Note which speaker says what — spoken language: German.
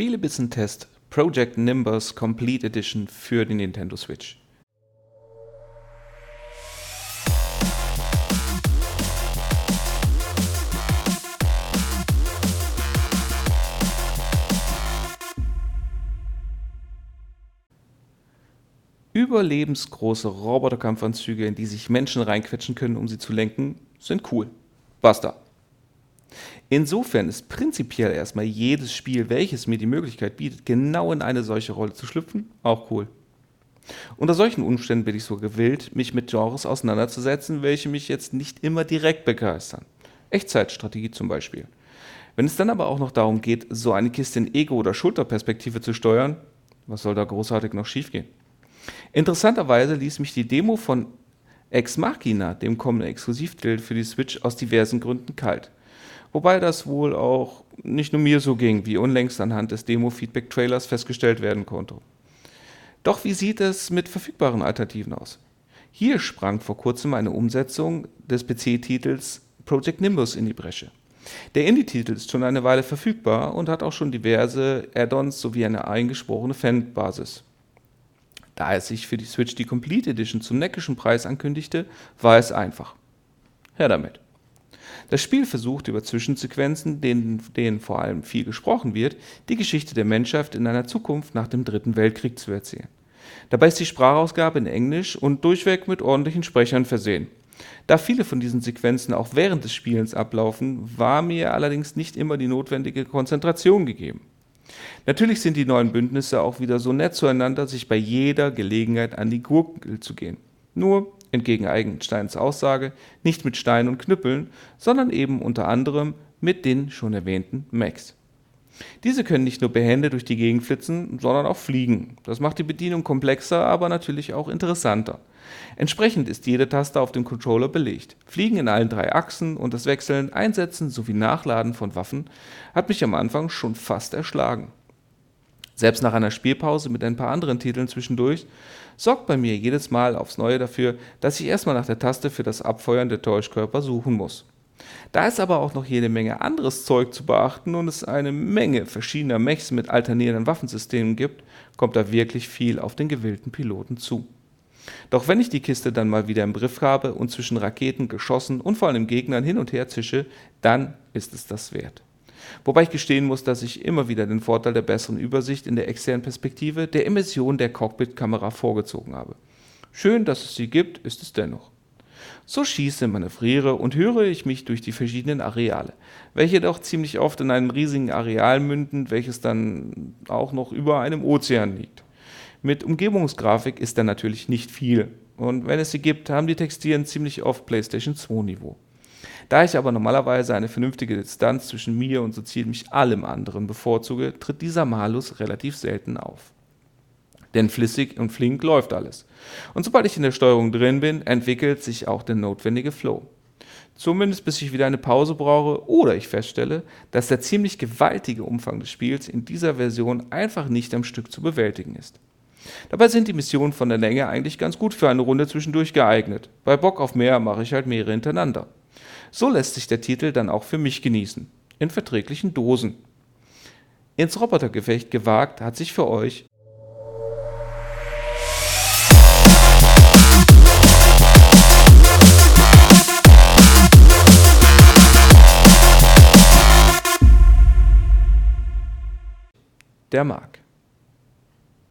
Speaker 1: Spielebissen-Test Project Nimbus Complete Edition für die Nintendo Switch. Überlebensgroße Roboterkampfanzüge, in die sich Menschen reinquetschen können, um sie zu lenken, sind cool. Basta. Insofern ist prinzipiell erstmal jedes Spiel, welches mir die Möglichkeit bietet, genau in eine solche Rolle zu schlüpfen, auch cool. Unter solchen Umständen bin ich so gewillt, mich mit Genres auseinanderzusetzen, welche mich jetzt nicht immer direkt begeistern. Echtzeitstrategie zum Beispiel. Wenn es dann aber auch noch darum geht, so eine Kiste in Ego- oder Schulterperspektive zu steuern, was soll da großartig noch schiefgehen? Interessanterweise ließ mich die Demo von Ex Machina, dem kommenden Exklusivtitel für die Switch, aus diversen Gründen kalt. Wobei das wohl auch nicht nur mir so ging, wie unlängst anhand des Demo-Feedback-Trailers festgestellt werden konnte. Doch wie sieht es mit verfügbaren Alternativen aus? Hier sprang vor kurzem eine Umsetzung des PC-Titels Project Nimbus in die Bresche. Der Indie-Titel ist schon eine Weile verfügbar und hat auch schon diverse Add-ons sowie eine eingesprochene Fanbasis. Da es sich für die Switch die Complete Edition zum neckischen Preis ankündigte, war es einfach. Her damit. Das Spiel versucht über Zwischensequenzen, denen, denen vor allem viel gesprochen wird, die Geschichte der Menschheit in einer Zukunft nach dem Dritten Weltkrieg zu erzählen. Dabei ist die Sprachausgabe in Englisch und durchweg mit ordentlichen Sprechern versehen. Da viele von diesen Sequenzen auch während des Spielens ablaufen, war mir allerdings nicht immer die notwendige Konzentration gegeben. Natürlich sind die neuen Bündnisse auch wieder so nett zueinander, sich bei jeder Gelegenheit an die Gurgel zu gehen. Nur entgegen Eigensteins Aussage, nicht mit Steinen und Knüppeln, sondern eben unter anderem mit den schon erwähnten Macs. Diese können nicht nur behende durch die Gegend flitzen, sondern auch fliegen. Das macht die Bedienung komplexer, aber natürlich auch interessanter. Entsprechend ist jede Taste auf dem Controller belegt. Fliegen in allen drei Achsen und das Wechseln, Einsetzen sowie Nachladen von Waffen hat mich am Anfang schon fast erschlagen. Selbst nach einer Spielpause mit ein paar anderen Titeln zwischendurch sorgt bei mir jedes Mal aufs Neue dafür, dass ich erstmal nach der Taste für das Abfeuern der Täuschkörper suchen muss. Da es aber auch noch jede Menge anderes Zeug zu beachten und es eine Menge verschiedener Mechs mit alternierenden Waffensystemen gibt, kommt da wirklich viel auf den gewillten Piloten zu. Doch wenn ich die Kiste dann mal wieder im Griff habe und zwischen Raketen, Geschossen und vor allem Gegnern hin und her zische, dann ist es das wert. Wobei ich gestehen muss, dass ich immer wieder den Vorteil der besseren Übersicht in der externen Perspektive der Emission der Cockpit-Kamera vorgezogen habe. Schön, dass es sie gibt, ist es dennoch. So schieße, manövriere und höre ich mich durch die verschiedenen Areale, welche jedoch ziemlich oft in einem riesigen Areal münden, welches dann auch noch über einem Ozean liegt. Mit Umgebungsgrafik ist da natürlich nicht viel, und wenn es sie gibt, haben die Textilien ziemlich oft PlayStation 2 Niveau. Da ich aber normalerweise eine vernünftige Distanz zwischen mir und so ziemlich allem anderen bevorzuge, tritt dieser Malus relativ selten auf. Denn flüssig und flink läuft alles. Und sobald ich in der Steuerung drin bin, entwickelt sich auch der notwendige Flow. Zumindest bis ich wieder eine Pause brauche oder ich feststelle, dass der ziemlich gewaltige Umfang des Spiels in dieser Version einfach nicht am Stück zu bewältigen ist. Dabei sind die Missionen von der Länge eigentlich ganz gut für eine Runde zwischendurch geeignet. Bei Bock auf mehr mache ich halt mehrere hintereinander. So lässt sich der Titel dann auch für mich genießen. In verträglichen Dosen. Ins Robotergefecht gewagt hat sich für euch der Mark.